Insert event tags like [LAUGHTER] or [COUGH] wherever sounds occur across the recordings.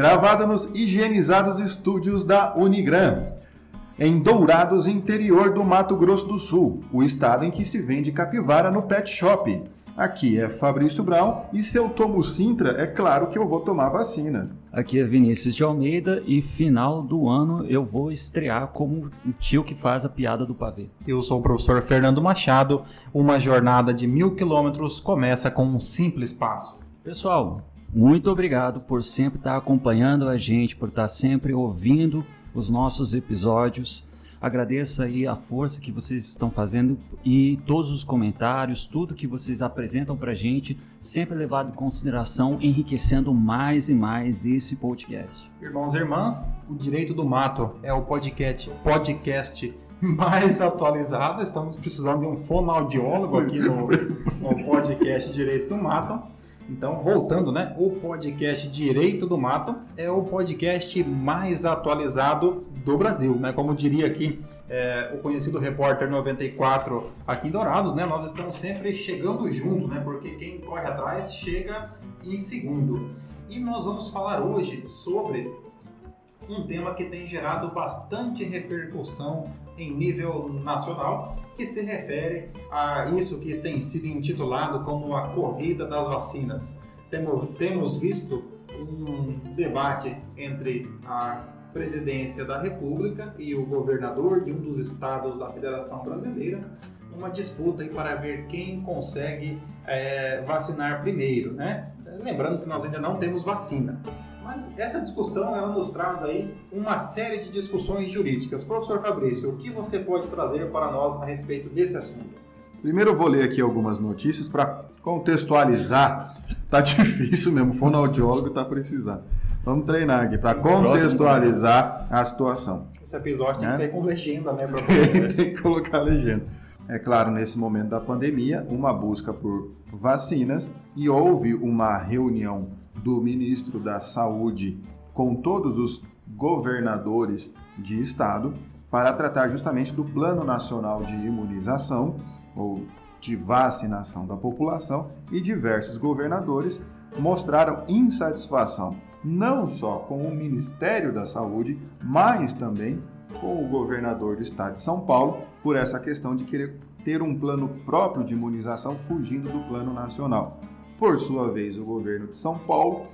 gravada nos higienizados estúdios da Unigram, em Dourados, interior do Mato Grosso do Sul, o estado em que se vende capivara no pet shop. Aqui é Fabrício Brown e se eu tomo Sintra, é claro que eu vou tomar vacina. Aqui é Vinícius de Almeida e final do ano eu vou estrear como o tio que faz a piada do pavê. Eu sou o professor Fernando Machado. Uma jornada de mil quilômetros começa com um simples passo. Pessoal, muito obrigado por sempre estar acompanhando a gente, por estar sempre ouvindo os nossos episódios. Agradeço aí a força que vocês estão fazendo e todos os comentários, tudo que vocês apresentam para a gente, sempre levado em consideração, enriquecendo mais e mais esse podcast. Irmãos e irmãs, o Direito do Mato é o podcast, podcast [LAUGHS] mais atualizado. Estamos precisando de um fonoaudiólogo aqui no, no podcast Direito do Mato. Então, voltando, né? O podcast Direito do Mato é o podcast mais atualizado do Brasil, né? Como diria aqui é, o conhecido repórter 94 aqui em Dourados, né? Nós estamos sempre chegando junto, né? Porque quem corre atrás chega em segundo. E nós vamos falar hoje sobre um tema que tem gerado bastante repercussão em nível nacional, que se refere a isso que tem sido intitulado como a corrida das vacinas. Temos visto um debate entre a presidência da República e o governador de um dos estados da Federação Brasileira, uma disputa para ver quem consegue é, vacinar primeiro, né? Lembrando que nós ainda não temos vacina. Mas essa discussão ela nos traz aí uma série de discussões jurídicas. Professor Fabrício, o que você pode trazer para nós a respeito desse assunto? Primeiro eu vou ler aqui algumas notícias para contextualizar. Tá [LAUGHS] difícil mesmo, o fonoaudiólogo tá precisando. Vamos treinar aqui para contextualizar a situação. Esse episódio tem que né? sair com legenda, né? [LAUGHS] tem que colocar legenda. É claro, nesse momento da pandemia, uma busca por vacinas e houve uma reunião do ministro da Saúde com todos os governadores de estado para tratar justamente do Plano Nacional de Imunização ou de vacinação da população e diversos governadores mostraram insatisfação não só com o Ministério da Saúde, mas também com o governador do estado de São Paulo por essa questão de querer ter um plano próprio de imunização fugindo do plano nacional. Por sua vez, o governo de São Paulo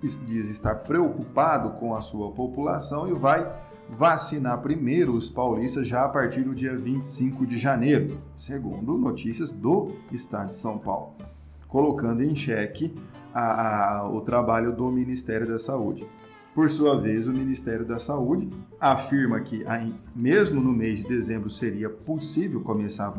diz estar preocupado com a sua população e vai vacinar primeiro os paulistas já a partir do dia 25 de janeiro, segundo notícias do estado de São Paulo, colocando em xeque a, a, o trabalho do Ministério da Saúde. Por sua vez, o Ministério da Saúde afirma que, mesmo no mês de dezembro, seria possível começar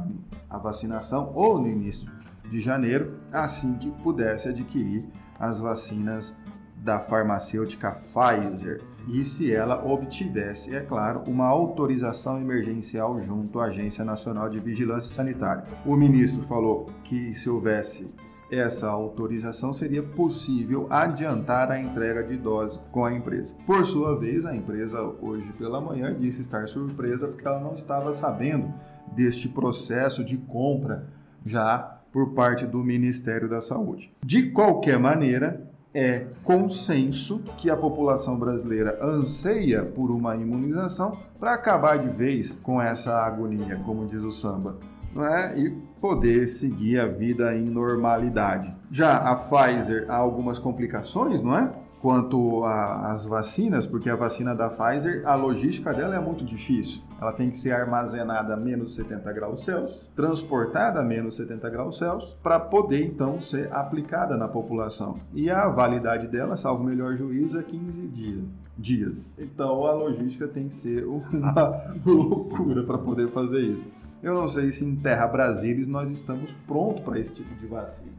a vacinação ou no início de janeiro, assim que pudesse adquirir as vacinas da farmacêutica Pfizer e se ela obtivesse, é claro, uma autorização emergencial junto à Agência Nacional de Vigilância Sanitária. O ministro falou que se houvesse essa autorização seria possível adiantar a entrega de doses com a empresa. Por sua vez, a empresa hoje pela manhã disse estar surpresa porque ela não estava sabendo deste processo de compra já por parte do Ministério da Saúde. De qualquer maneira, é consenso que a população brasileira anseia por uma imunização para acabar de vez com essa agonia, como diz o samba, não é? e poder seguir a vida em normalidade. Já a Pfizer há algumas complicações, não é? quanto às vacinas, porque a vacina da Pfizer, a logística dela é muito difícil. Ela tem que ser armazenada a menos 70 graus Celsius, transportada a menos 70 graus Celsius, para poder então ser aplicada na população. E a validade dela, salvo o melhor juízo, é 15 dias. dias. Então a logística tem que ser uma [LAUGHS] [LAUGHS] loucura para poder fazer isso. Eu não sei se em Terra Brasilis nós estamos prontos para esse tipo de vacina.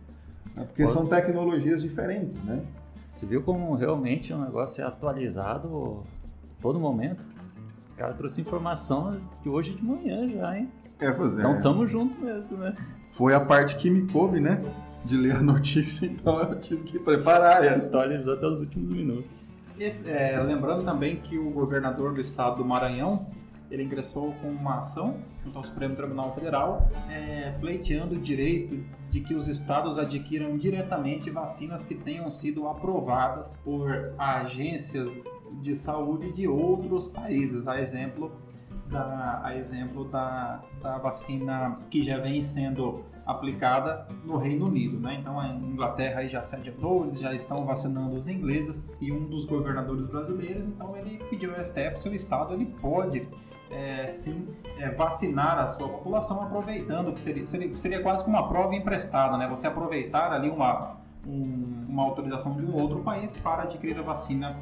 Né? Porque Posso... são tecnologias diferentes, né? Você viu como realmente o negócio é atualizado todo momento? O cara trouxe informação de hoje de manhã já, hein? É, fazer. Então tamo junto mesmo, né? Foi a parte que me coube, né? De ler a [LAUGHS] notícia, então eu tive que preparar essa. Atualizou até os últimos minutos. Esse, é, lembrando também que o governador do estado do Maranhão ele ingressou com uma ação junto ao Supremo Tribunal Federal, é, pleiteando o direito de que os estados adquiram diretamente vacinas que tenham sido aprovadas por agências de saúde de outros países, a exemplo da, a exemplo da, da vacina que já vem sendo aplicada no Reino Unido, né? Então a Inglaterra aí já se adiantou, eles já estão vacinando os ingleses e um dos governadores brasileiros, então ele pediu ao STF se o estado ele pode é, sim é, vacinar a sua população aproveitando que seria, seria, seria quase como uma prova emprestada, né? Você aproveitar ali uma um, uma autorização de um outro país para adquirir a vacina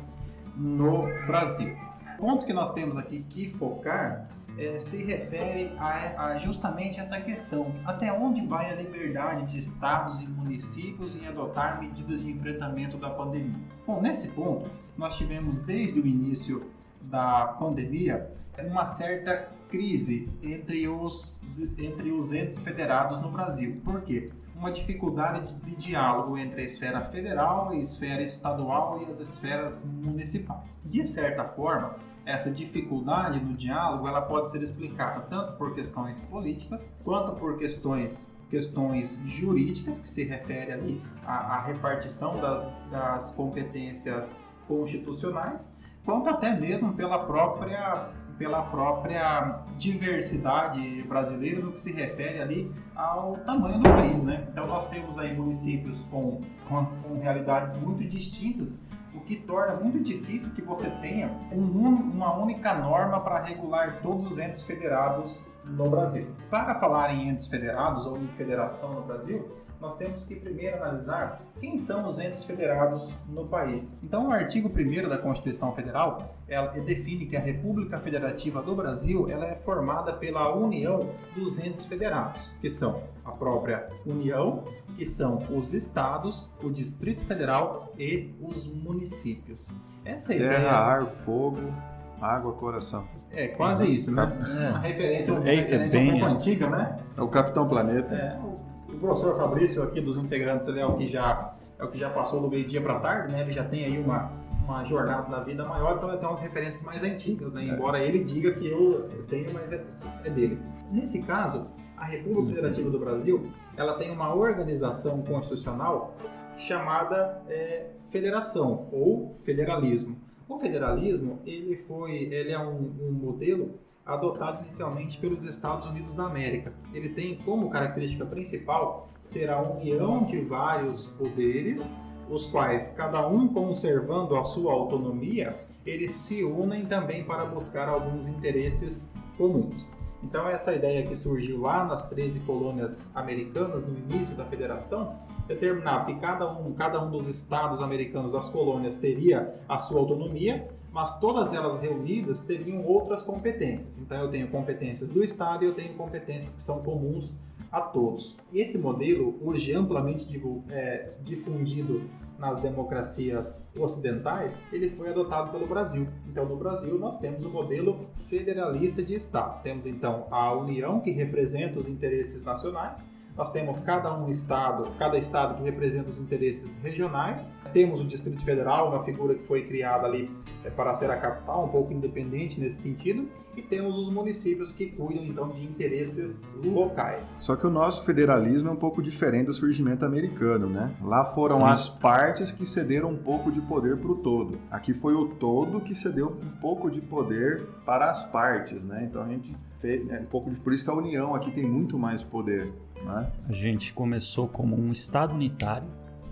no Brasil. O ponto que nós temos aqui que focar é, se refere a, a, justamente essa questão: até onde vai a liberdade de estados e municípios em adotar medidas de enfrentamento da pandemia? Bom, nesse ponto, nós tivemos desde o início da pandemia uma certa crise entre os, entre os entes federados no Brasil. Por quê? Uma dificuldade de, de diálogo entre a esfera federal, a esfera estadual e as esferas municipais. De certa forma, essa dificuldade no diálogo ela pode ser explicada tanto por questões políticas quanto por questões questões jurídicas que se refere ali à, à repartição das, das competências constitucionais quanto até mesmo pela própria pela própria diversidade brasileira no que se refere ali ao tamanho do país, né? Então nós temos aí municípios com, com, com realidades muito distintas, o que torna muito difícil que você tenha um, uma única norma para regular todos os entes federados no Brasil. Para falar em entes federados ou em federação no Brasil, nós temos que primeiro analisar quem são os entes federados no país. Então, o artigo 1 da Constituição Federal ela define que a República Federativa do Brasil ela é formada pela união dos entes federados, que são a própria União, que são os estados, o Distrito Federal e os municípios. Essa é Terra, ideia... ar, fogo, água, coração. É quase isso, né? É. Uma referência, uma é, referência é bem, um pouco antiga, né? É o Capitão Planeta. É, o professor Fabrício aqui dos integrantes ele é o que já é o que já passou do meio dia para tarde, né? Ele já tem aí uma uma jornada na vida maior, então ele tem umas referências mais antigas, né? É. Embora ele diga que eu tenho, mas é, é dele. Nesse caso, a República Federativa do Brasil, ela tem uma organização constitucional chamada é, federação ou federalismo. O federalismo ele foi, ele é um, um modelo adotado inicialmente pelos Estados Unidos da América. Ele tem como característica principal ser a união de vários poderes, os quais, cada um conservando a sua autonomia, eles se unem também para buscar alguns interesses comuns. Então, essa ideia que surgiu lá nas 13 colônias americanas, no início da federação, determinava que cada um, cada um dos estados americanos das colônias teria a sua autonomia, mas todas elas reunidas teriam outras competências. Então, eu tenho competências do estado e eu tenho competências que são comuns a todos. Esse modelo, hoje amplamente é, difundido nas democracias ocidentais, ele foi adotado pelo Brasil. Então, no Brasil, nós temos o modelo federalista de Estado. Temos, então, a União, que representa os interesses nacionais, nós temos cada um estado, cada estado que representa os interesses regionais. Temos o Distrito Federal, uma figura que foi criada ali é, para ser a capital, um pouco independente nesse sentido. E temos os municípios que cuidam então de interesses locais. Só que o nosso federalismo é um pouco diferente do surgimento americano, né? Lá foram Sim. as partes que cederam um pouco de poder para o todo. Aqui foi o todo que cedeu um pouco de poder para as partes, né? Então a gente é um pouco de, por isso que a União aqui tem muito mais poder. Né? A gente começou como um Estado unitário,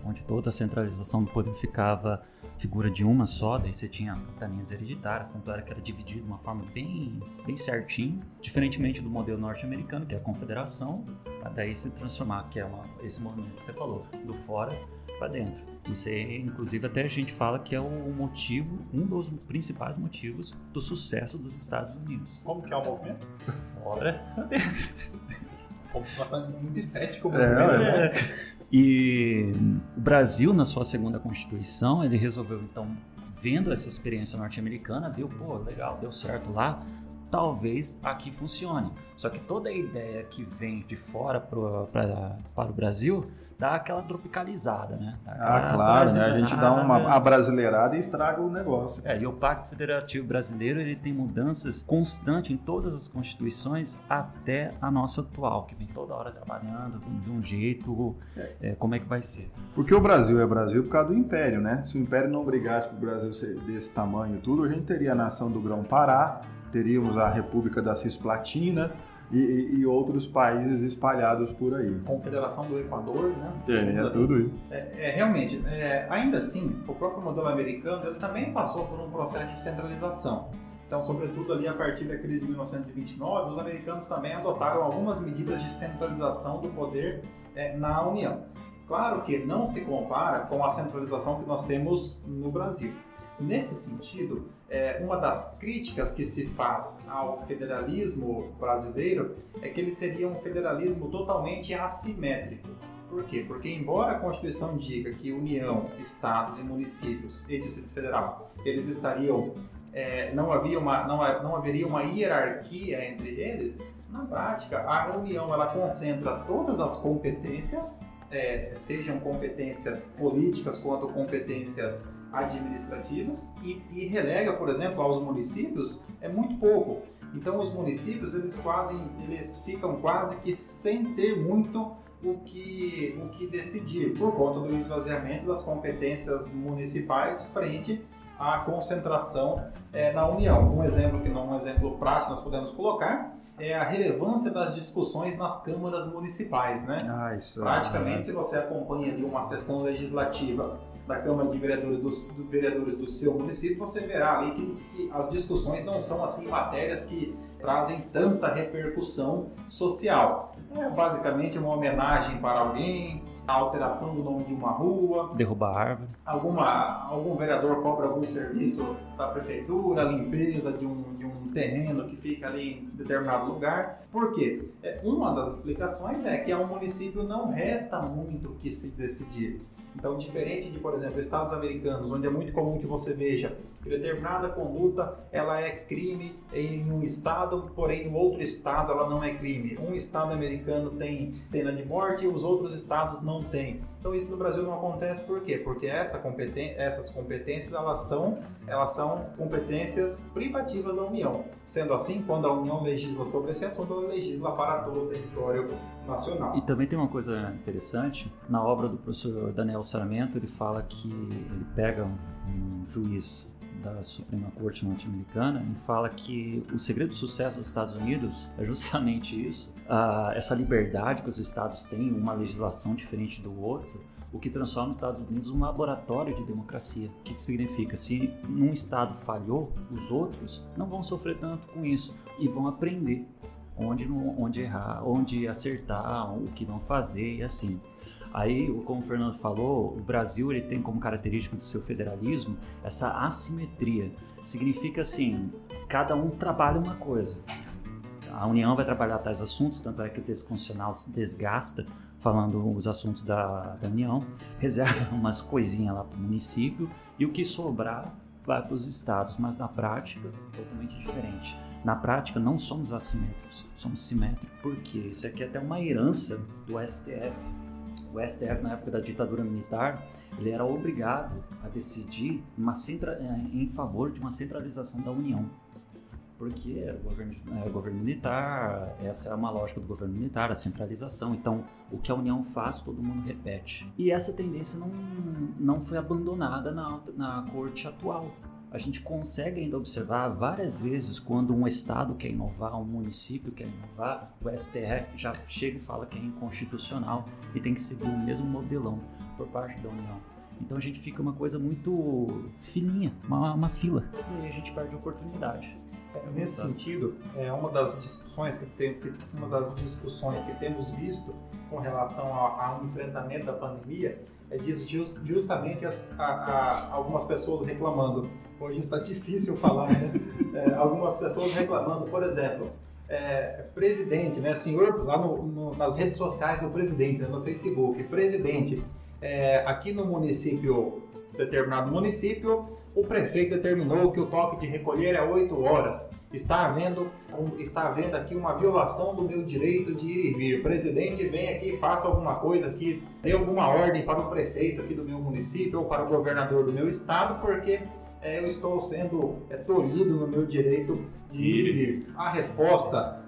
onde toda a centralização do poder ficava figura de uma só, daí você tinha as capitanias hereditárias, tanto era que era dividido de uma forma bem, bem certinho, diferentemente do modelo norte-americano, que é a confederação, para daí se transformar, que é uma, esse movimento que você falou, do fora para dentro. Isso aí, inclusive, até a gente fala que é o motivo, um dos principais motivos do sucesso dos Estados Unidos. Como que é o movimento? Fora para [LAUGHS] dentro. Bastante, muito estético o é, movimento, é, né? E o Brasil, na sua segunda Constituição, ele resolveu, então, vendo essa experiência norte-americana, viu, pô, legal, deu certo lá, talvez aqui funcione. Só que toda a ideia que vem de fora pro, pra, para o Brasil dá aquela tropicalizada, né? ah, claro, né? A gente dá uma brasileirada e estraga o negócio. É, e o Pacto Federativo Brasileiro ele tem mudanças constantes em todas as constituições até a nossa atual, que vem toda hora trabalhando de um jeito, é, como é que vai ser. Porque o Brasil é Brasil por causa do Império, né? Se o Império não brigasse para o Brasil ser desse tamanho e tudo, a gente teria a nação do Grão-Pará, teríamos a República da Cisplatina, e, e, outros países espalhados por aí. Confederação do Equador, né? É, é tudo isso. É, é realmente, é, ainda assim, o próprio modelo americano ele também passou por um processo de centralização. Então, sobretudo ali a partir da crise de 1929, os americanos também adotaram algumas medidas de centralização do poder é, na União. Claro que não se compara com a centralização que nós temos no Brasil. Nesse sentido, é, uma das críticas que se faz ao federalismo brasileiro é que ele seria um federalismo totalmente assimétrico. Por quê? Porque embora a Constituição diga que União, Estados e municípios e Distrito Federal, eles estariam, é, não, havia uma, não, não haveria uma hierarquia entre eles, na prática a União ela concentra todas as competências, é, sejam competências políticas quanto competências administrativas e, e, relega, por exemplo, aos municípios é muito pouco. Então os municípios eles quase eles ficam quase que sem ter muito o que o que decidir por conta do esvaziamento das competências municipais frente à concentração é, na União. Um exemplo que não um exemplo prático nós podemos colocar é a relevância das discussões nas câmaras municipais, né? Ah, é Praticamente, é... se você acompanha de uma sessão legislativa da Câmara de Vereadores do, do, vereadores do seu município, você verá ali que, que, as discussões não são assim matérias que trazem tanta repercussão social. É basicamente uma homenagem para alguém, a alteração do nome de uma rua, derrubar árvore, alguma, algum vereador cobra algum serviço da prefeitura, limpeza de um, de um terreno que fica ali em determinado lugar. Por quê? É, uma das explicações é que ao município não resta muito o que se decidir. Então, diferente de, por exemplo, estados americanos, onde é muito comum que você veja que determinada conduta ela é crime em um estado, porém no outro estado ela não é crime. Um estado americano tem pena de morte e os outros estados não têm. Então isso no Brasil não acontece por quê? Porque essa competen essas competências elas são, elas são competências privativas da União. Sendo assim, quando a União legisla sobre esse assunto, ela legisla para todo o território nacional. E também tem uma coisa interessante, na obra do professor Daniel Sarmento, ele fala que ele pega um juiz da Suprema Corte norte-americana e fala que o segredo do sucesso dos Estados Unidos [LAUGHS] é justamente isso, uh, essa liberdade que os estados têm, uma legislação diferente do outro, o que transforma os Estados Unidos num laboratório de democracia. O que, que significa? Se um estado falhou, os outros não vão sofrer tanto com isso e vão aprender onde, onde errar, onde acertar, o que não fazer e assim. Aí, como o Fernando falou, o Brasil ele tem como característica do seu federalismo essa assimetria. Significa assim, cada um trabalha uma coisa. A União vai trabalhar tais assuntos, tanto é que o texto constitucional se desgasta falando os assuntos da, da União, [LAUGHS] reserva umas coisinhas lá para o município e o que sobrar vai para os estados, mas na prática, totalmente diferente. Na prática, não somos assimétricos, somos simétricos, porque isso aqui é até uma herança do STF o STF, na época da ditadura militar, ele era obrigado a decidir centra, eh, em favor de uma centralização da União. Porque era governo, era governo militar, essa é uma lógica do governo militar, a centralização. Então, o que a União faz, todo mundo repete. E essa tendência não, não foi abandonada na, na corte atual a gente consegue ainda observar várias vezes quando um estado quer inovar, um município quer inovar, o STF já chega e fala que é inconstitucional e tem que seguir o mesmo modelão por parte da União. Então a gente fica uma coisa muito fininha, uma, uma fila, e a gente perde a oportunidade. É, nesse sentido, é uma das discussões que, tem, uma das discussões que temos visto com relação ao enfrentamento da pandemia é diz justamente a, a, a, algumas pessoas reclamando. Hoje está difícil falar, né? [LAUGHS] É, algumas pessoas reclamando, por exemplo, é, presidente, né? Senhor, lá no, no, nas redes sociais do presidente, né? no Facebook, presidente, é, aqui no município, determinado município, o prefeito determinou que o toque de recolher é 8 horas. Está havendo, está havendo aqui uma violação do meu direito de ir e vir. Presidente, vem aqui, faça alguma coisa aqui, dê alguma ordem para o prefeito aqui do meu município ou para o governador do meu estado, porque é, eu estou sendo é, tolhido no meu direito de ir e vir. A resposta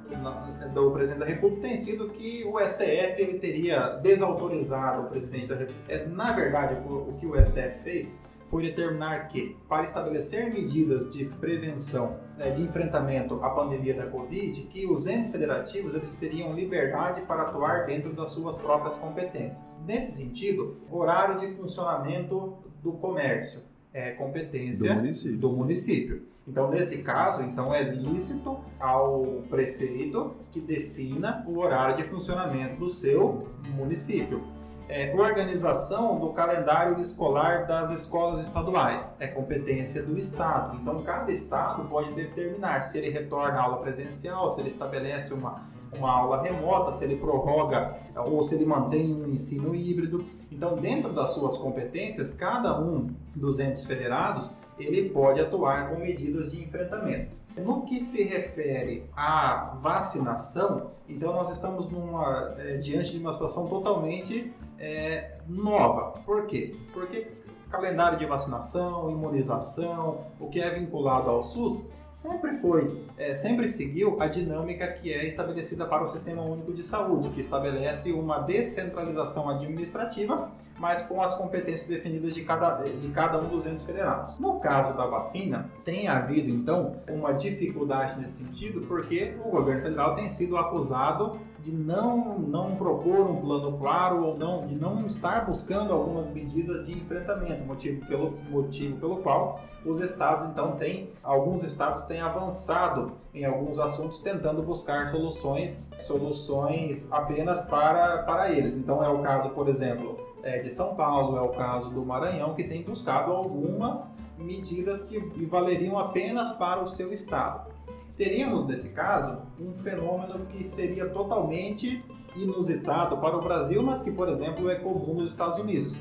do presidente da República tem sido que o STF ele teria desautorizado o presidente da República. É, na verdade, o, o que o STF fez foi determinar que, para estabelecer medidas de prevenção, né, de enfrentamento à pandemia da Covid, que os entes federativos eles teriam liberdade para atuar dentro das suas próprias competências. Nesse sentido, horário de funcionamento do comércio é competência do município. do município. Então, nesse caso, então é lícito ao prefeito que defina o horário de funcionamento do seu município é, organização do calendário escolar das escolas estaduais. É competência do Estado. Então, cada Estado pode determinar se ele retorna à aula presencial, se ele estabelece uma, uma aula remota, se ele prorroga ou se ele mantém um ensino híbrido. Então, dentro das suas competências, cada um dos entes federados ele pode atuar com medidas de enfrentamento. No que se refere à vacinação, então nós estamos numa, é, diante de uma situação totalmente é, nova. Por quê? Porque calendário de vacinação, imunização, o que é vinculado ao SUS, sempre foi, é, sempre seguiu a dinâmica que é estabelecida para o Sistema Único de Saúde, que estabelece uma descentralização administrativa, mas com as competências definidas de cada, de cada um dos entes federados. No caso da vacina, tem havido então uma dificuldade nesse sentido, porque o governo federal tem sido acusado de não, não propor um plano claro ou não, de não estar buscando algumas medidas de enfrentamento, motivo pelo, motivo pelo qual os estados então têm, alguns estados têm avançado em alguns assuntos tentando buscar soluções, soluções apenas para, para eles. Então é o caso, por exemplo, é, de São Paulo, é o caso do Maranhão, que tem buscado algumas medidas que valeriam apenas para o seu estado. Teríamos, nesse caso, um fenômeno que seria totalmente inusitado para o Brasil, mas que, por exemplo, é comum nos Estados Unidos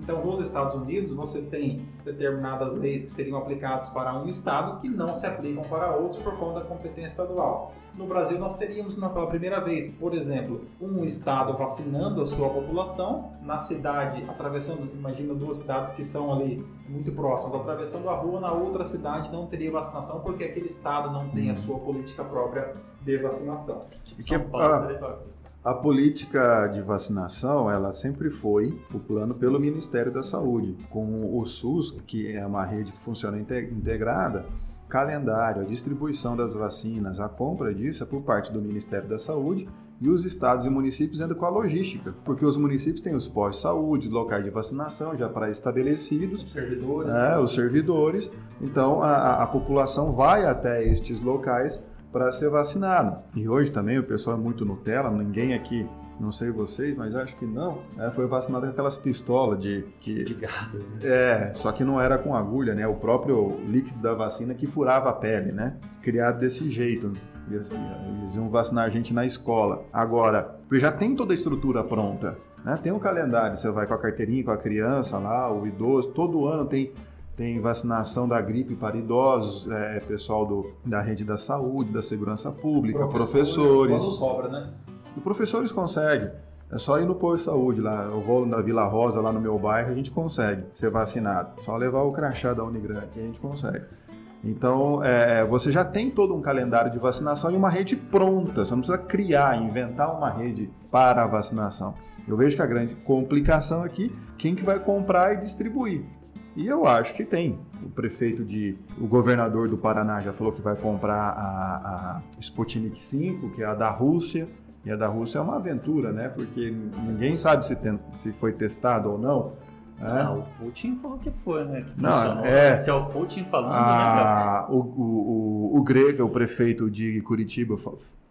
então, nos Estados Unidos, você tem determinadas leis que seriam aplicadas para um estado que não se aplicam para outros por conta da competência estadual. No Brasil, nós teríamos pela primeira vez, por exemplo, um estado vacinando a sua população, na cidade, atravessando, imagina duas cidades que são ali muito próximas, atravessando a rua, na outra cidade não teria vacinação porque aquele estado não tem a sua política própria de vacinação. São Paulo, ah, a política de vacinação, ela sempre foi o plano pelo Ministério da Saúde, com o SUS, que é uma rede que funciona integrada, calendário, a distribuição das vacinas, a compra disso é por parte do Ministério da Saúde e os estados e municípios ainda com a logística, porque os municípios têm os postos de saúde, locais de vacinação já pré-estabelecidos, os servidores, é, os servidores. Então a, a população vai até estes locais para ser vacinado. E hoje também o pessoal é muito Nutella, ninguém aqui não sei vocês, mas acho que não, né? foi vacinado com aquelas pistolas de... Que, de gato. Né? É, só que não era com agulha, né? O próprio líquido da vacina que furava a pele, né? Criado desse jeito. E assim, eles iam vacinar a gente na escola. Agora, já tem toda a estrutura pronta, né? Tem um calendário, você vai com a carteirinha, com a criança lá, o idoso, todo ano tem tem vacinação da gripe para idosos, é, pessoal do, da rede da saúde, da segurança pública, professores. professores. Quando sobra, né? E professores conseguem. É só ir no posto de saúde lá, eu vou na Vila Rosa, lá no meu bairro, a gente consegue ser vacinado. Só levar o crachá da Unigrande que a gente consegue. Então, é, você já tem todo um calendário de vacinação e uma rede pronta. Você não precisa criar, inventar uma rede para a vacinação. Eu vejo que a grande complicação aqui, quem que vai comprar e distribuir. E eu acho que tem. O prefeito de. O governador do Paraná já falou que vai comprar a, a Sputnik 5, que é a da Rússia. E a da Rússia é uma aventura, né? Porque ninguém sabe se, tem, se foi testado ou não. É. Ah, o Putin falou que foi, né? Que não, é, se é o Putin falando, a, né, o, o, o, o Grega, o prefeito de Curitiba,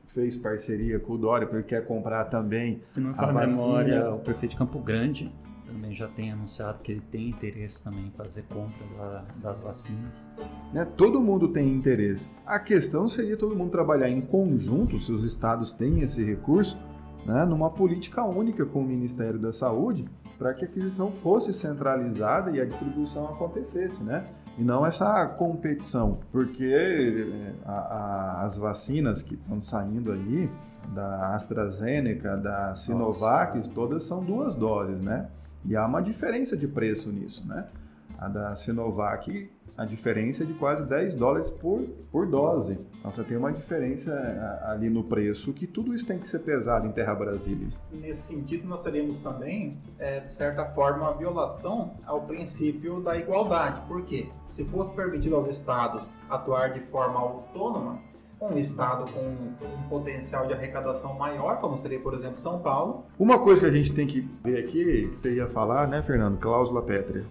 fez parceria com o Dória, porque ele quer comprar também. Se não for a memória, o prefeito de Campo Grande também já tem anunciado que ele tem interesse também em fazer compra da, das vacinas. Né? Todo mundo tem interesse. A questão seria todo mundo trabalhar em conjunto, se os estados têm esse recurso, né? numa política única com o Ministério da Saúde, para que a aquisição fosse centralizada e a distribuição acontecesse, né? e não essa competição, porque é, a, a, as vacinas que estão saindo aí, da AstraZeneca, da Sinovac, Nossa. todas são duas doses, né? E há uma diferença de preço nisso, né? A da Sinovac a diferença é de quase 10 dólares por, por dose. Então você tem uma diferença ali no preço que tudo isso tem que ser pesado em Terra Brasília. Nesse sentido, nós teríamos também, é, de certa forma, a violação ao princípio da igualdade. Por quê? Se fosse permitido aos estados atuar de forma autônoma, um estado com um potencial de arrecadação maior, como seria, por exemplo, São Paulo. Uma coisa que a gente tem que ver aqui, que você ia falar, né, Fernando? Cláusula pétrea.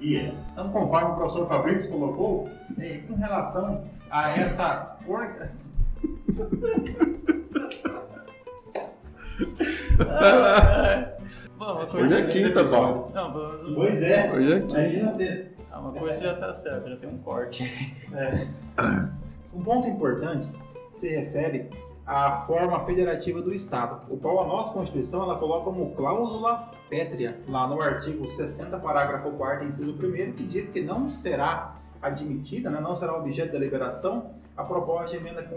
Então, conforme o professor Fabrício colocou, é, com relação a essa. Bom, Hoje é quinta, Paulo. Pois é. Hoje é quinta. Imagina sexta. Ah, uma coisa já está certa, já tem um corte. É. Um ponto importante se refere a forma federativa do Estado, o qual a nossa Constituição ela coloca como cláusula pétrea, lá no artigo 60, parágrafo 4 inciso 1 que diz que não será admitida, né, não será objeto de deliberação a proposta de emenda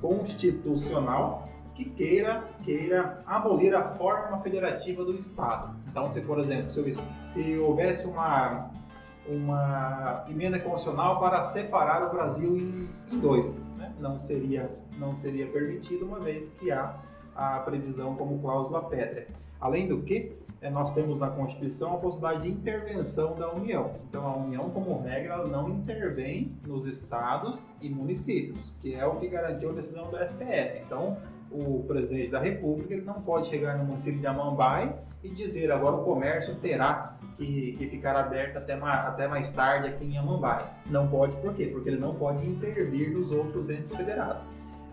constitucional que queira, queira abolir a forma federativa do Estado. Então, se, por exemplo, se, se houvesse uma, uma emenda constitucional para separar o Brasil em, em dois, né? não seria não seria permitido, uma vez que há a previsão como cláusula pétrea. Além do que, eh, nós temos na Constituição a possibilidade de intervenção da União. Então, a União, como regra, não intervém nos estados e municípios, que é o que garantiu a decisão do STF. Então, o presidente da República ele não pode chegar no município de Amambai e dizer agora o comércio terá que, que ficar aberto até, até mais tarde aqui em Amambai. Não pode, por quê? Porque ele não pode intervir nos outros entes federados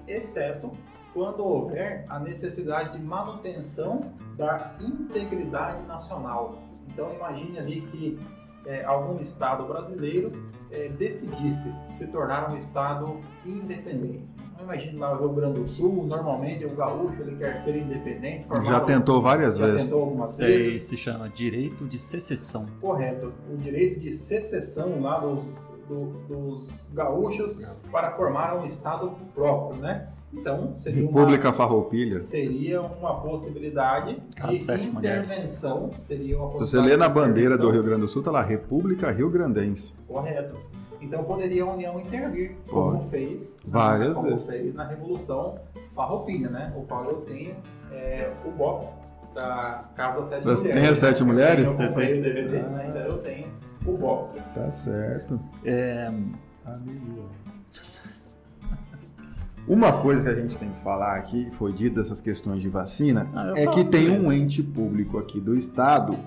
exceto quando houver a necessidade de manutenção da integridade nacional. Então imagine ali que é, algum estado brasileiro é, decidisse se tornar um estado independente. Imagine lá o Rio Grande do Sul, normalmente o gaúcho ele quer ser independente. Já tentou várias já vezes. Tentou algumas Isso vezes. se chama direito de secessão. Correto. O direito de secessão lá dos do, dos gaúchos para formar um estado próprio, né? Então, seria República uma, Farroupilha. Seria uma possibilidade de intervenção, seria uma Se você lê na bandeira do Rio Grande do Sul, tá lá República Rio Grandense. Correto. Então poderia a União intervir, como Pode. fez, Várias como vezes. fez na Revolução Farroupilha, né? O qual eu tenho é, o box da Casa Sete Você Mulheres. Tem as Sete Mulheres? Eu comprei o DVD, ah. né? Então eu tenho o boxe. Tá certo. É... Uma coisa que a gente tem que falar aqui, foi dito dessas questões de vacina, ah, é que tem um ente público aqui do Estado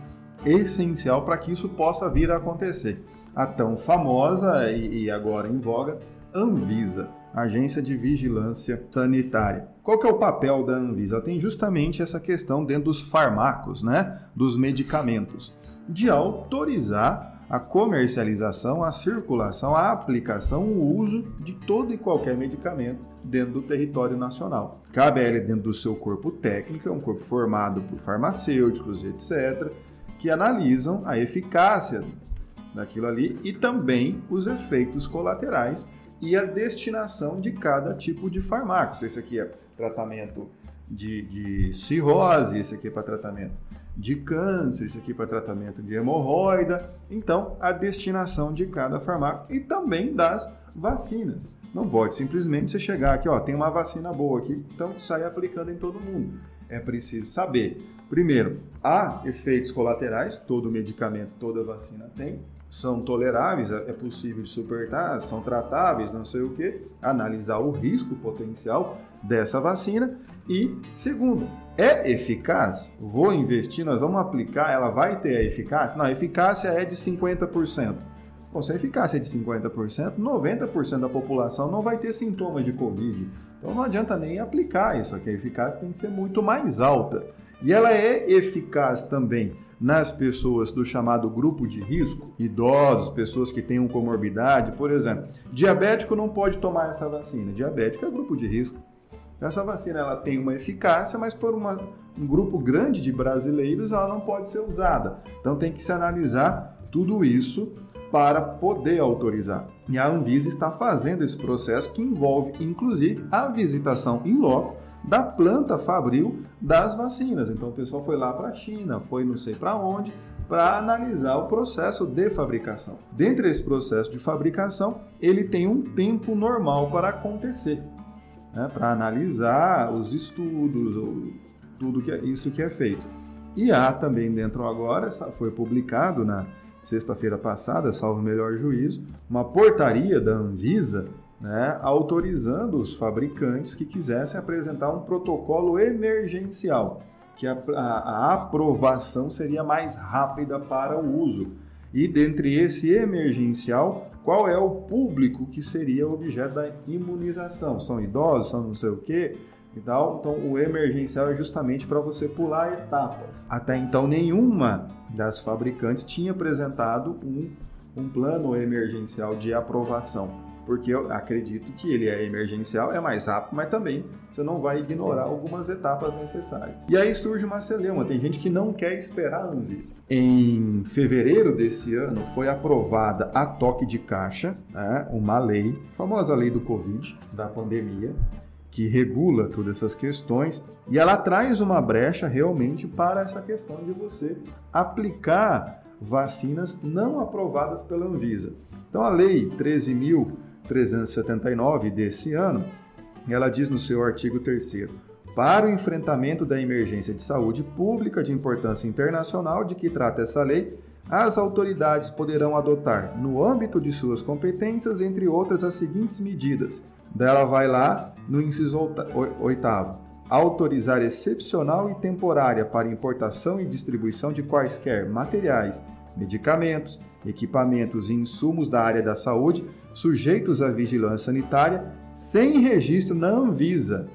essencial para que isso possa vir a acontecer. A tão famosa e agora em voga Anvisa, Agência de Vigilância Sanitária. Qual que é o papel da Anvisa? Tem justamente essa questão dentro dos farmacos, né? dos medicamentos, de autorizar a comercialização, a circulação, a aplicação, o uso de todo e qualquer medicamento dentro do território nacional. Cabe a ele, dentro do seu corpo técnico, é um corpo formado por farmacêuticos, etc., que analisam a eficácia daquilo ali e também os efeitos colaterais e a destinação de cada tipo de fármaco. Se esse aqui é tratamento de, de cirrose, esse aqui é para tratamento de câncer, isso aqui para tratamento de hemorroida. Então, a destinação de cada fármaco e também das vacinas. Não pode simplesmente você chegar aqui, ó, tem uma vacina boa aqui, então sai aplicando em todo mundo. É preciso saber. Primeiro, há efeitos colaterais, todo medicamento, toda vacina tem, são toleráveis, é, é possível de suportar, são tratáveis, não sei o que, analisar o risco potencial dessa vacina e, segundo, é eficaz? Vou investir, nós vamos aplicar, ela vai ter a eficácia? Não, a eficácia é de 50%. Bom, se a eficácia é de 50%, 90% da população não vai ter sintomas de Covid. Então não adianta nem aplicar isso aqui, a eficácia tem que ser muito mais alta. E ela é eficaz também nas pessoas do chamado grupo de risco, idosos, pessoas que tenham comorbidade, por exemplo. Diabético não pode tomar essa vacina. Diabético é grupo de risco. Essa vacina ela tem uma eficácia, mas por uma, um grupo grande de brasileiros ela não pode ser usada. Então tem que se analisar tudo isso para poder autorizar. E a Anvisa está fazendo esse processo que envolve, inclusive, a visitação em loco da planta fabril das vacinas. Então o pessoal foi lá para a China, foi não sei para onde, para analisar o processo de fabricação. Dentro desse processo de fabricação, ele tem um tempo normal para acontecer, né, para analisar os estudos, tudo que é, isso que é feito. E há também dentro agora, foi publicado na sexta-feira passada, salvo o melhor juízo, uma portaria da Anvisa né, autorizando os fabricantes que quisessem apresentar um protocolo emergencial, que a, a, a aprovação seria mais rápida para o uso. E dentre esse emergencial, qual é o público que seria objeto da imunização? São idosos, são não sei o quê? e tal. Então, o emergencial é justamente para você pular etapas. Até então, nenhuma das fabricantes tinha apresentado um, um plano emergencial de aprovação porque eu acredito que ele é emergencial, é mais rápido, mas também você não vai ignorar algumas etapas necessárias. E aí surge uma celeuma, tem gente que não quer esperar a Anvisa. Em fevereiro desse ano foi aprovada a toque de caixa, né, uma lei, a famosa lei do Covid, da pandemia, que regula todas essas questões e ela traz uma brecha realmente para essa questão de você aplicar vacinas não aprovadas pela Anvisa. Então a lei 13.379 desse ano, ela diz no seu artigo 3 para o enfrentamento da emergência de saúde pública de importância internacional de que trata essa lei, as autoridades poderão adotar, no âmbito de suas competências, entre outras, as seguintes medidas. Dela vai lá no inciso oitavo. Autorizar excepcional e temporária para importação e distribuição de quaisquer materiais, medicamentos, equipamentos e insumos da área da saúde sujeitos à vigilância sanitária sem registro na Anvisa,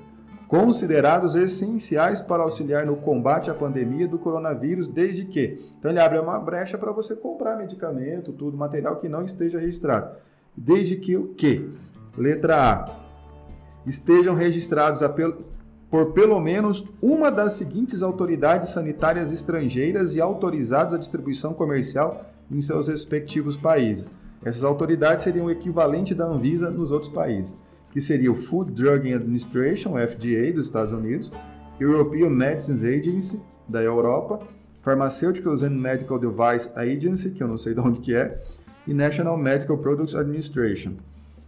considerados essenciais para auxiliar no combate à pandemia do coronavírus, desde que. Então ele abre uma brecha para você comprar medicamento, tudo, material que não esteja registrado. Desde que o quê? Letra A. Estejam registrados por pelo menos uma das seguintes autoridades sanitárias estrangeiras e autorizados à distribuição comercial em seus respectivos países. Essas autoridades seriam o equivalente da Anvisa nos outros países, que seria o Food Drug Administration, FDA, dos Estados Unidos, European Medicines Agency, da Europa, Pharmaceuticals and Medical Device Agency, que eu não sei de onde que é, e National Medical Products Administration.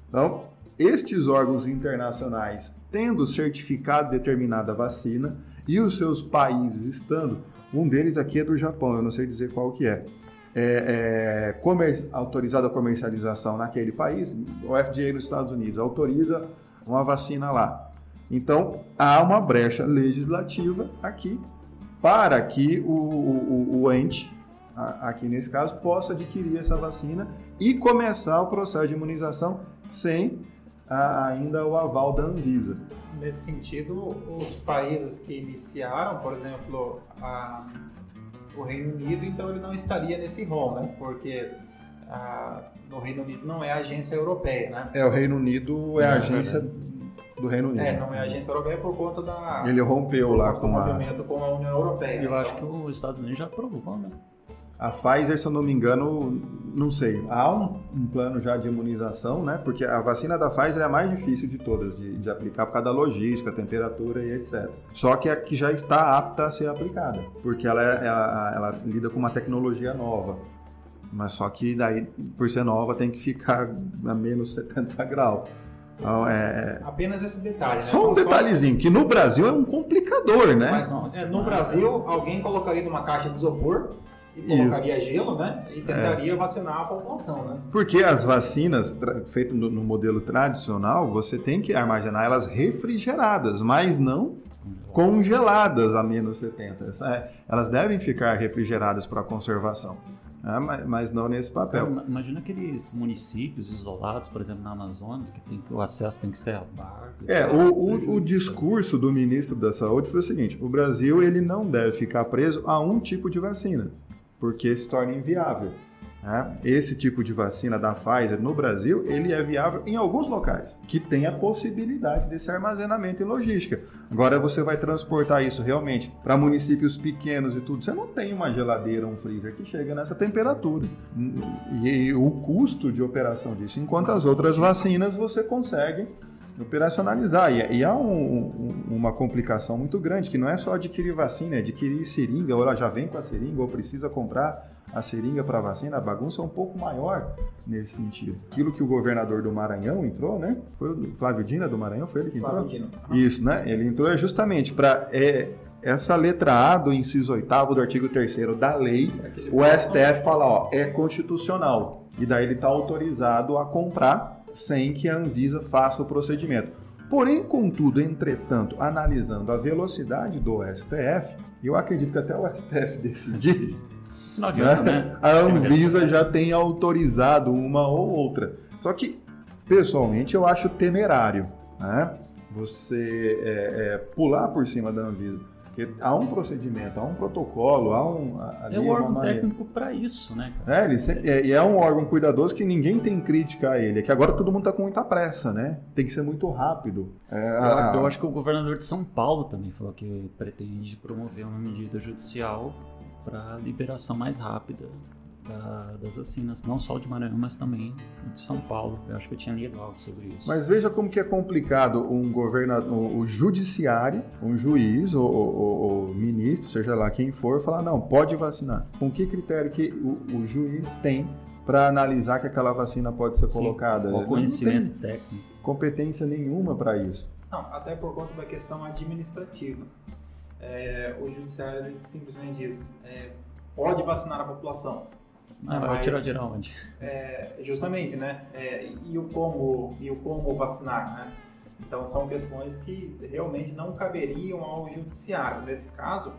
Então, estes órgãos internacionais tendo certificado determinada vacina e os seus países estando, um deles aqui é do Japão, eu não sei dizer qual que é, é, é comer, autorizada a comercialização naquele país, o FDA nos Estados Unidos autoriza uma vacina lá. Então, há uma brecha legislativa aqui para que o, o, o ente, aqui nesse caso, possa adquirir essa vacina e começar o processo de imunização sem ainda o aval da Anvisa. Nesse sentido, os países que iniciaram, por exemplo, a, o Reino Unido, então ele não estaria nesse rol, né? Porque a, no Reino Unido não é a agência europeia, né? É, o Reino Unido é a é agência do Reino Unido. É, não é a agência europeia por conta da... Ele rompeu lá com a... movimento com a União Europeia. Eu então... acho que os Estados Unidos já aprovou, né? A Pfizer, se eu não me engano, não sei, há um, um, plano já de imunização, né? Porque a vacina da Pfizer é a mais difícil de todas de, de, aplicar por causa da logística, temperatura e etc. Só que é a que já está apta a ser aplicada, porque ela, é, ela, ela lida com uma tecnologia nova. Mas só que daí, por ser nova, tem que ficar a menos 70 graus. Então, é... Apenas esse detalhe. Né? Só um detalhezinho, que no Brasil é um complicador, né? Mas, é, no Brasil, alguém colocaria numa caixa de isopor e colocaria Isso. gelo, né? E tentaria é. vacinar a população, né? Porque as vacinas feitas no, no, modelo tradicional, você tem que armazenar elas refrigeradas, mas não congeladas a menos 70. É, elas devem ficar refrigeradas para conservação. É, mas, não nesse papel. imagina aqueles municípios isolados, por exemplo, na Amazonas, que tem, o acesso tem que ser a barco. É, o, o, o, discurso do ministro da Saúde foi o seguinte: o Brasil ele não deve ficar preso a um tipo de vacina porque se torna inviável. Né? Esse tipo de vacina da Pfizer no Brasil, ele é viável em alguns locais, que tem a possibilidade desse armazenamento e logística. Agora você vai transportar isso realmente para municípios pequenos e tudo, você não tem uma geladeira, um freezer que chega nessa temperatura. E, e o custo de operação disso, enquanto as outras vacinas você consegue operacionalizar. E, e há um, um, uma complicação muito grande, que não é só adquirir vacina, é adquirir seringa, ou ela já vem com a seringa, ou precisa comprar a seringa para vacina, a bagunça é um pouco maior nesse sentido. Aquilo que o governador do Maranhão entrou, né? Foi o Flávio Dina do Maranhão, foi ele que entrou? Flávio. Isso, né? Ele entrou justamente para é, essa letra A do inciso 8 do artigo 3 da lei, o STF fala, ó, é constitucional. E daí ele está autorizado a comprar sem que a Anvisa faça o procedimento. Porém, contudo, entretanto, analisando a velocidade do STF, eu acredito que até o STF [LAUGHS] decidir, ano, né? a Anvisa já tem autorizado uma ou outra. Só que, pessoalmente, eu acho temerário né? você é, é, pular por cima da Anvisa. Porque há um procedimento, há um protocolo, há um. ali É o uma órgão maneira. técnico para isso, né? cara? É, ele sempre- é, e é um órgão cuidadoso que ninguém tem crítica a ele. É que agora todo mundo tá com muita pressa, né? Tem que ser muito rápido. É, Eu, a- eu acho que o governador de São Paulo também falou que pretende promover uma medida judicial para liberação mais rápida da- das vacinas, não só de Maranhão, mas também de São Paulo. Eu acho que eu tinha lido algo sobre isso. Mas veja como que é complicado um governador, o judiciário, um juiz ou, ou- ou- ou ministro, seja lá quem for, falar não, pode vacinar. Com que critério que o, o juiz tem para analisar que aquela vacina pode ser Sim, colocada? Qual Não conhecimento tem técnico? competência nenhuma para isso. Não, até por conta da questão administrativa. É, o judiciário ele simplesmente diz, é, pode vacinar a população. Ah, vai Mas- tirar de onde? É, justamente, né? É, e o como e o como vacinar, né? Então são questões que realmente não caberiam ao judiciário. Nesse caso,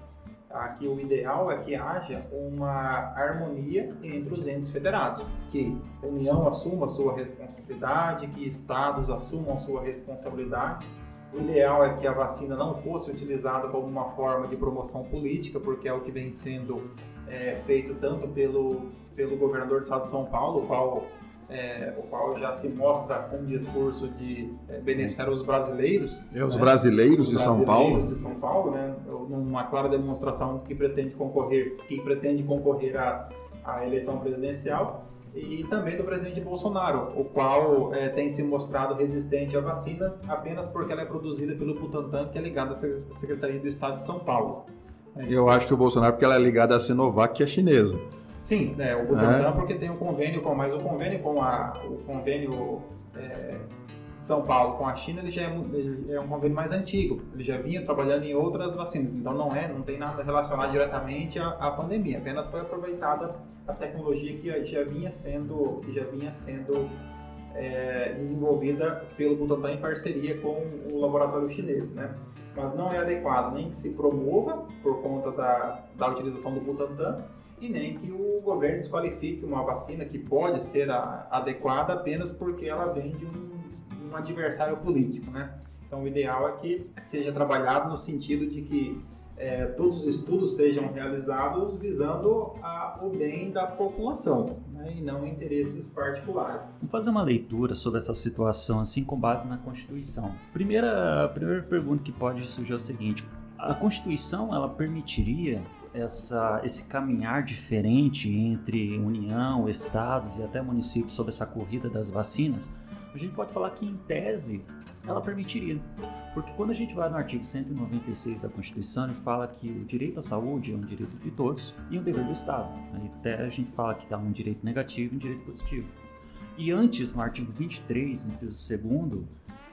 aqui o ideal é que haja uma harmonia entre os entes federados, que a União assuma a sua responsabilidade, que estados assumam a sua responsabilidade. O ideal é que a vacina não fosse utilizada como uma forma de promoção política, porque é o que vem sendo é, feito tanto pelo pelo governador do estado de São Paulo, o qual, é, o qual já se mostra com um discurso de é, beneficiar os brasileiros. Os né? brasileiros Os de São brasileiros Paulo. de São Paulo, né? Numa clara demonstração que pretende concorrer, que pretende concorrer à, à eleição presidencial e também do presidente Bolsonaro, o qual é, tem se mostrado resistente à vacina apenas porque ela é produzida pelo Butantan, que é ligado à Se- à Secretaria do Estado de São Paulo. Eu acho que o Bolsonaro, porque ela é ligada à Sinovac, que é chinesa. Sim, né, o Butantan É. porque tem um convênio com, mas o convênio com a, o convênio é, São Paulo com a China, ele já é, ele é um convênio mais antigo. Ele já vinha trabalhando em outras vacinas, então não é, não tem nada relacionado diretamente à, à pandemia. Apenas foi aproveitada a tecnologia que já vinha sendo, que já vinha sendo é, desenvolvida pelo Butantan em parceria com o laboratório chinês, né? Mas não é adequado nem que se promova por conta da, da utilização do Butantan e nem que o governo desqualifique uma vacina que pode ser a- adequada apenas porque ela vem de um, um adversário político, né? Então o ideal é que seja trabalhado no sentido de que é, todos os estudos sejam realizados visando a- o bem da população né? e não interesses particulares. Vamos fazer uma leitura sobre essa situação, assim, com base na Constituição. Primeira, a primeira pergunta que pode surgir é o seguinte: a Constituição ela permitiria essa, esse caminhar diferente entre União, estados e até municípios sobre essa corrida das vacinas? A gente pode falar que, em tese, ela permitiria. Porque quando a gente vai no artigo 196 da Constituição, ele fala que o direito à saúde é um direito de todos e um dever do Estado. Aí até a gente fala que dá um direito negativo e um direito positivo. E antes, no artigo 23, inciso 2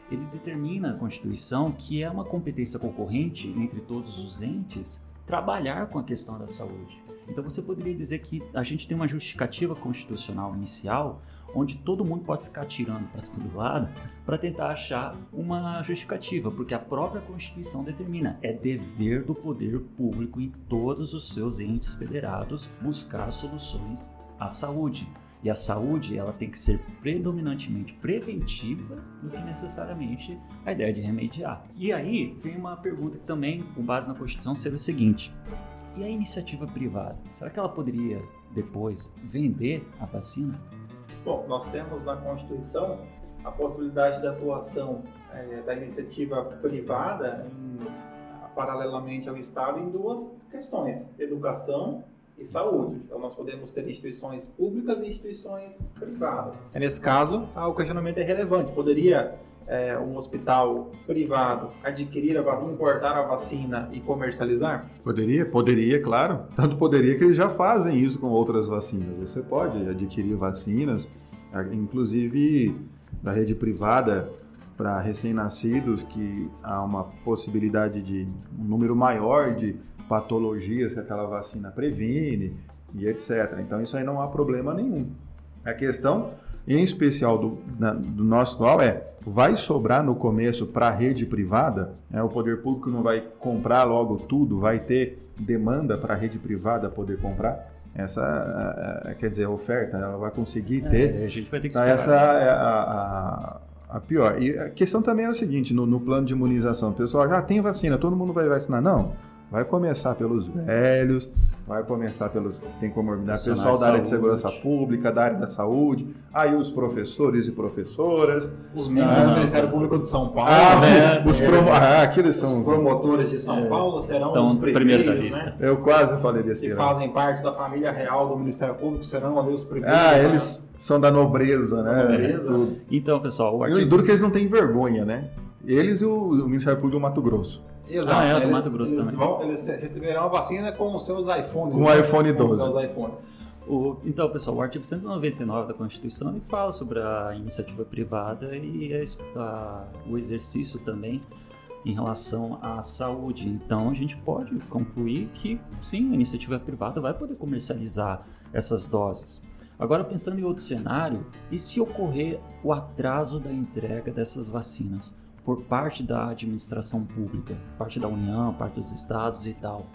ele determina a Constituição que é uma competência concorrente entre todos os entes trabalhar com a questão da saúde. Então você poderia dizer que a gente tem uma justificativa constitucional inicial onde todo mundo pode ficar tirando para todo lado para tentar achar uma justificativa, porque a própria Constituição determina é dever do poder público em todos os seus entes federados buscar soluções à saúde. E a saúde ela tem que ser predominantemente preventiva do que necessariamente a ideia de remediar. E aí vem uma pergunta que também, com base na Constituição, seria o seguinte: e a iniciativa privada? Será que ela poderia depois vender a vacina? Bom, nós temos na Constituição a possibilidade de atuação é, da iniciativa privada em, paralelamente ao Estado em duas questões: educação e saúde. Então, nós podemos ter instituições públicas e instituições privadas. Nesse caso, o questionamento é relevante. Poderia é, um hospital privado adquirir, a, importar a vacina e comercializar? Poderia, poderia, claro. Tanto poderia que eles já fazem isso com outras vacinas. Você pode adquirir vacinas, inclusive da rede privada para recém-nascidos, que há uma possibilidade de um número maior de patologias que aquela vacina previne e etc. Então isso aí não há problema nenhum. A questão, em especial do, na, do nosso atual, é vai sobrar no começo para a rede privada? É, o poder público não vai comprar logo tudo, vai ter demanda para a rede privada poder comprar? Essa, quer dizer, a oferta, ela vai conseguir é, ter. É, a gente vai ter que então, esperar. Essa é a, a, a, pior. E a questão também é o seguinte, no, no plano de imunização, o pessoal já tem vacina, todo mundo vai vacinar? Não. Vai começar pelos velhos, vai começar pelos que tem comorbidade, pessoal da área de segurança pública, da área da saúde, aí os professores e professoras, os membros ah, do Ministério Público de São Paulo, ah, né? os, promo ah, aqueles são os promotores de São é, Paulo serão então, os primeiros, da lista. Né? Eu quase falei desse Que fazem parte da família real do Ministério Público serão ali os primeiros. Ah, eles são da nobreza, né? Nobreza. Então, pessoal, o artigo... E o duro que eles não têm vergonha, né? Eles e o, o Ministério Público do Mato Grosso. Exato. Ah, é, do Mato Grosso eles também. Vão, eles receberão a vacina com os seus iPhones. Com o né? iPhone 12. Com os iPhones. O, então, pessoal, o artigo 199 da Constituição ele fala sobre a iniciativa privada e a, a, o exercício também em relação à saúde. Então, a gente pode concluir que, sim, a iniciativa privada vai poder comercializar essas doses. Agora, pensando em outro cenário, e se ocorrer o atraso da entrega dessas vacinas? Por parte da administração pública, parte da União, parte dos estados e tal.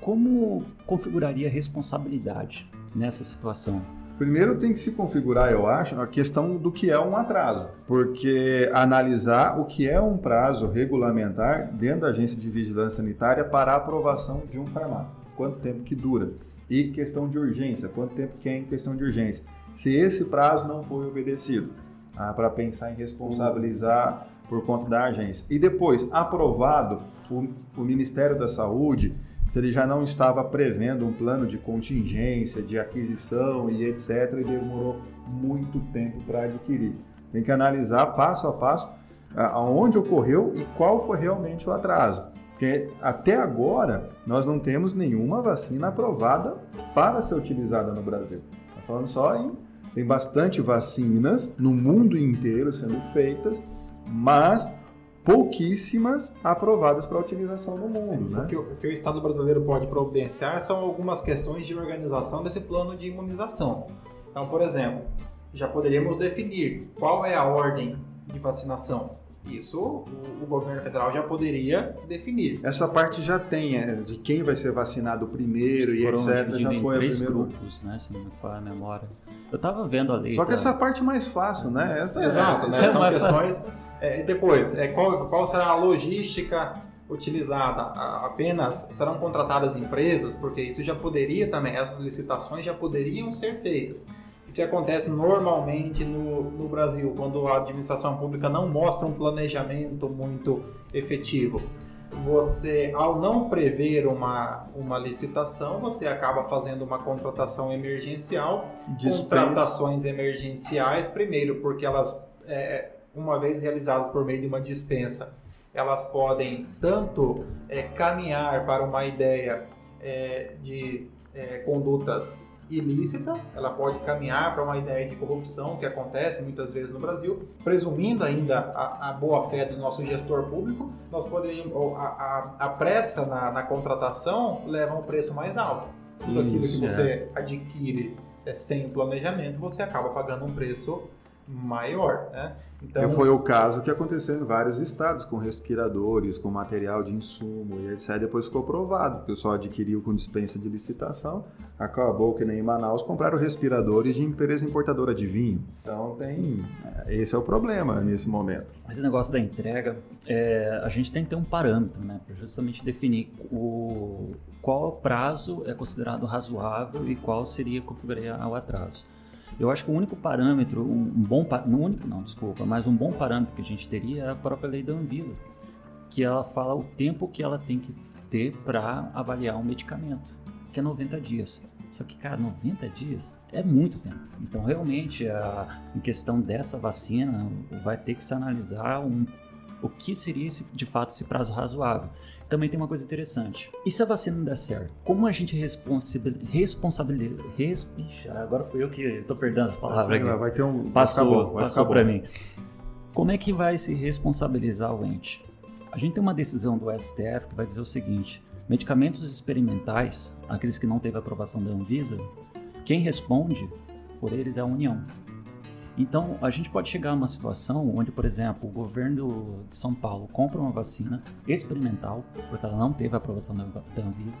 Como configuraria a responsabilidade nessa situação? Primeiro tem que se configurar, eu acho, a questão do que é um atraso, porque analisar o que é um prazo regulamentar dentro da agência de vigilância sanitária para a aprovação de um farmácio, quanto tempo que dura, e questão de urgência, quanto tempo que é em questão de urgência. Se esse prazo não foi obedecido, ah, para pensar em responsabilizar por conta da agência. E depois, aprovado, o, o Ministério da Saúde, se ele já não estava prevendo um plano de contingência, de aquisição e etc., e demorou muito tempo para adquirir. Tem que analisar passo a passo aonde ocorreu e qual foi realmente o atraso. Porque até agora nós não temos nenhuma vacina aprovada para ser utilizada no Brasil. Está falando só em. Tem bastante vacinas no mundo inteiro sendo feitas mas pouquíssimas aprovadas para utilização no mundo. Né? O, que, o, que, o Estado brasileiro pode providenciar são algumas questões de organização desse plano de imunização. Então, por exemplo, já poderíamos definir qual é a ordem de vacinação. Isso o, o, governo federal já poderia definir. Essa parte já tem, é, de quem vai ser vacinado primeiro e etc. Já foi em três grupos, né? Se não me falha a memória. Eu estava vendo a lei. Só que essa parte mais fácil, né? Essa é- Exato, é, né? São questões. Fácil é, depois, é, qual, qual será a logística utilizada? Apenas serão contratadas empresas? Porque isso já poderia também, essas licitações já poderiam ser feitas. O que acontece normalmente no, no Brasil, quando a administração pública não mostra um planejamento muito efetivo? você, ao não prever uma, uma licitação, você acaba fazendo uma contratação emergencial, Dispense. contratações emergenciais, primeiro porque elas é, uma vez realizadas por meio de uma dispensa, elas podem tanto é, caminhar para uma ideia é, de é, condutas ilícitas, ela pode caminhar para uma ideia de corrupção que acontece muitas vezes no Brasil, presumindo ainda a, a boa fé do nosso gestor público, nós poderíamos a, a, a pressa na, na, contratação leva a um preço mais alto. Tudo Isso, aquilo que você é. adquire é, sem planejamento, você acaba pagando um preço maior, né? Então, foi o caso que aconteceu em vários estados, com respiradores, com material de insumo e etc. Depois ficou provado. O pessoal adquiriu com dispensa de licitação, acabou que nem em Manaus compraram respiradores de empresa importadora de vinho. Então tem. É, esse é o problema nesse momento. Esse negócio da entrega, é, a gente tem que ter um parâmetro, né? Para justamente definir o, qual prazo é considerado razoável e qual seria configuraria o atraso. Eu acho que o único parâmetro, um, bom, não único não, desculpa, mas um bom parâmetro que a gente teria é a própria lei da Anvisa, que ela fala o tempo que ela tem que ter para avaliar um medicamento, que é 90 dias. Só que, cara, 90 dias é muito tempo. Então, realmente, a, em questão dessa vacina, vai ter que se analisar um, o que seria esse, de fato esse prazo razoável também tem uma coisa interessante. E se a vacina não der certo? Como a gente responsabiliza... Res, ixi, agora foi eu que estou perdendo as palavras aqui. Vai ter um... Passou, passou para mim. Como é que vai se responsabilizar o ente? A gente tem uma decisão do STF que vai dizer o seguinte: medicamentos experimentais, aqueles que não teve aprovação da Anvisa, quem responde por eles é a União. Então, a gente pode chegar a uma situação onde, por exemplo, o governo de São Paulo compra uma vacina experimental, porque ela não teve a aprovação da Anvisa,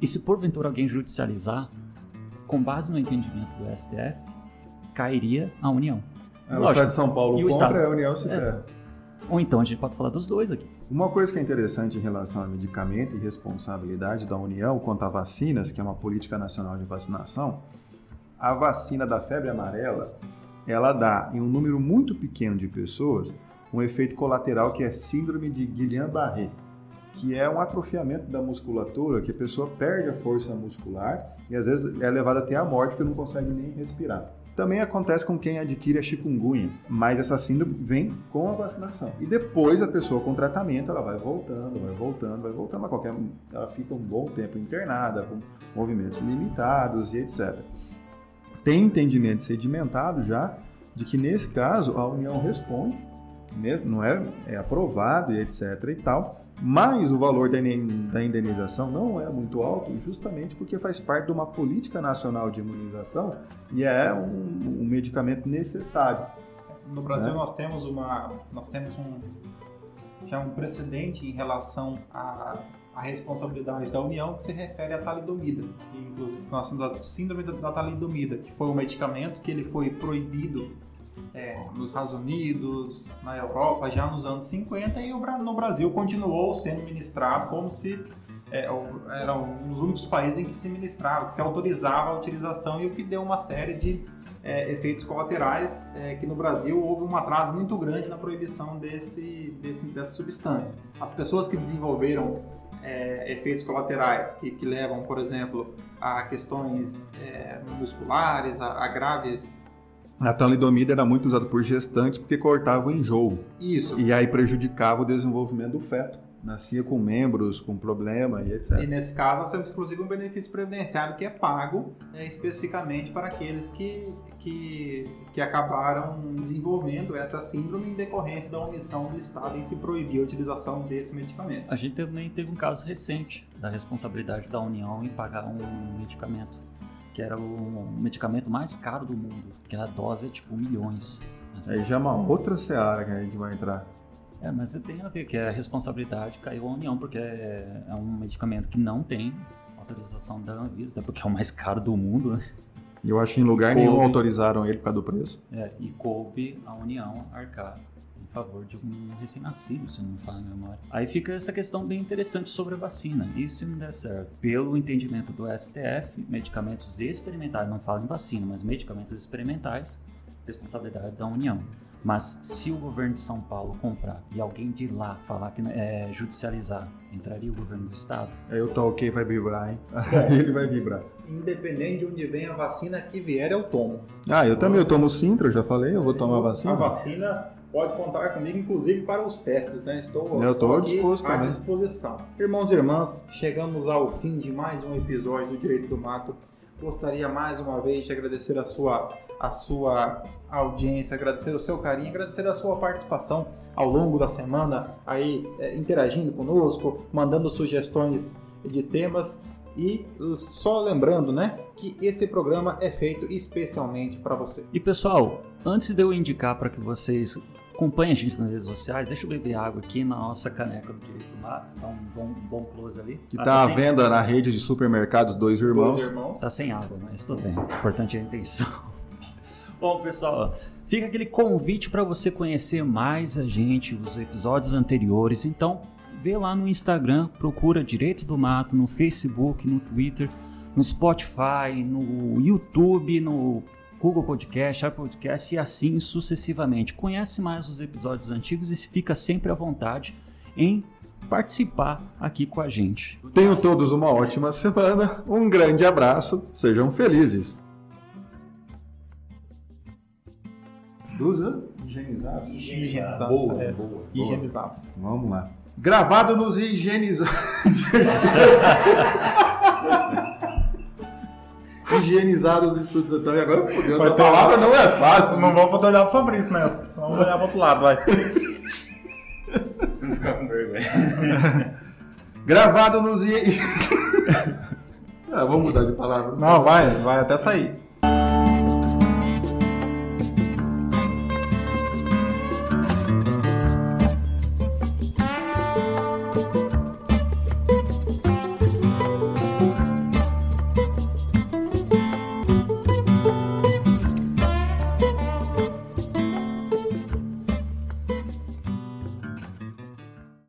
e se porventura alguém judicializar, com base no entendimento do STF, cairia a União. É, o Estado de São Paulo compra, e a União se é. ferra. Ou então a gente pode falar dos dois aqui. Uma coisa que é interessante em relação ao medicamento e responsabilidade da União quanto a vacinas, que é uma política nacional de vacinação, a vacina da febre amarela ela dá em um número muito pequeno de pessoas um efeito colateral que é síndrome de Guillain-Barré, que é um atrofiamento da musculatura, que a pessoa perde a força muscular e às vezes é levada até a morte porque não consegue nem respirar. Também acontece com quem adquire a chikungunya, mas essa síndrome vem com a vacinação. E depois a pessoa com tratamento, ela vai voltando, vai voltando, vai voltando, a qualquer ela fica um bom tempo internada, com movimentos limitados e etc tem entendimento sedimentado já de que nesse caso a União responde, né, não é, é aprovado e etc e tal, mas o valor da indenização não é muito alto, justamente porque faz parte de uma política nacional de imunização e é um, um medicamento necessário. No Brasil né? nós temos uma, nós temos um já um precedente em relação a a responsabilidade da União que se refere à talidomida, que inclusive nós temos a síndrome da talidomida, que foi um medicamento que ele foi proibido é, nos Estados Unidos, na Europa, já nos anos 50 e no Brasil continuou sendo ministrado como se é, era um dos únicos países em que se ministrava, que se autorizava a utilização e o que deu uma série de é, efeitos colaterais é, que no Brasil houve um atraso muito grande na proibição desse, desse, dessa substância. As pessoas que desenvolveram é, efeitos colaterais que, que, levam, por exemplo, a questões é, musculares, a, a graves a talidomida era muito usada por gestantes porque cortava o enjoo. Isso. E aí prejudicava o desenvolvimento do feto nascia com membros com problema e etc. E nesse caso nós temos inclusive um benefício previdenciário que é pago né, especificamente para aqueles que, que, que acabaram desenvolvendo essa síndrome em decorrência da omissão do Estado em se proibir a utilização desse medicamento. A gente também teve um caso recente da responsabilidade da União em pagar um medicamento que era o medicamento mais caro do mundo, que a dose é tipo milhões. Assim. Aí já é uma outra seara que a gente vai entrar. É, mas tem a ver que a responsabilidade caiu à União, porque é, é um medicamento que não tem autorização da Anvisa, né, porque é o mais caro do mundo, né? E eu acho que em lugar coube, nenhum autorizaram ele por causa do preço. É, e coube a União arcar em favor de um recém-nascido, se não me falo a memória. Aí fica essa questão bem interessante sobre a vacina. E se não der certo? Pelo entendimento do STF, medicamentos experimentais, não falo em vacina, mas medicamentos experimentais, responsabilidade da União. Mas se o governo de São Paulo comprar e alguém de lá falar que é judicializar, entraria o governo do estado? Aí o ok vai vibrar, hein? Aí [LAUGHS] ele vai vibrar. Independente de onde vem a vacina que vier, eu tomo. Ah, eu também, eu tomo Sintra, já falei, eu vou tomar a vacina. A vacina pode contar comigo, inclusive para os testes, né? Estou, eu estou disposto à disposição. Irmãos e irmãs, chegamos ao fim de mais um episódio do Direito do Mato. Gostaria mais uma vez de agradecer a sua, a sua audiência, agradecer o seu carinho, agradecer a sua participação ao longo da semana, aí é, interagindo conosco, mandando sugestões de temas. E só lembrando, né, que esse programa é feito especialmente para você. E pessoal, antes de eu indicar para que vocês acompanhem a gente nas redes sociais, deixa eu beber água aqui na nossa caneca do Direito do Mato, dá um bom, um bom close ali. Que tá, tá à venda na rede de supermercados Dois Irmãos. Dois Irmãos. Tá sem água, mas tudo bem. O importante é a intenção. [LAUGHS] bom, pessoal, fica aquele convite para você conhecer mais a gente, os episódios anteriores. Então, vê lá no Instagram, procura Direito do Mato, no Facebook, no Twitter, no Spotify, no YouTube, no Google Podcast, Apple Podcast e assim sucessivamente. Conhece mais os episódios antigos e fica sempre à vontade em participar aqui com a gente. Tenham todos uma ótima semana, um grande abraço, sejam felizes. Duza? Higienizados. Higienizados. Boa, é. boa, boa. Higienizados. Vamos lá. Gravado nos higienizados. [LAUGHS] higienizar os estúdios então, e agora fodeu. Essa palavra não é fácil. Não vamos poder olhar pro Fabrício nessa. Vamos olhar pro outro lado, vai. Não ficar com vergonha. [LAUGHS] Gravado nos. [LAUGHS] ah, vamos mudar de palavra. Não, vai, vai até sair.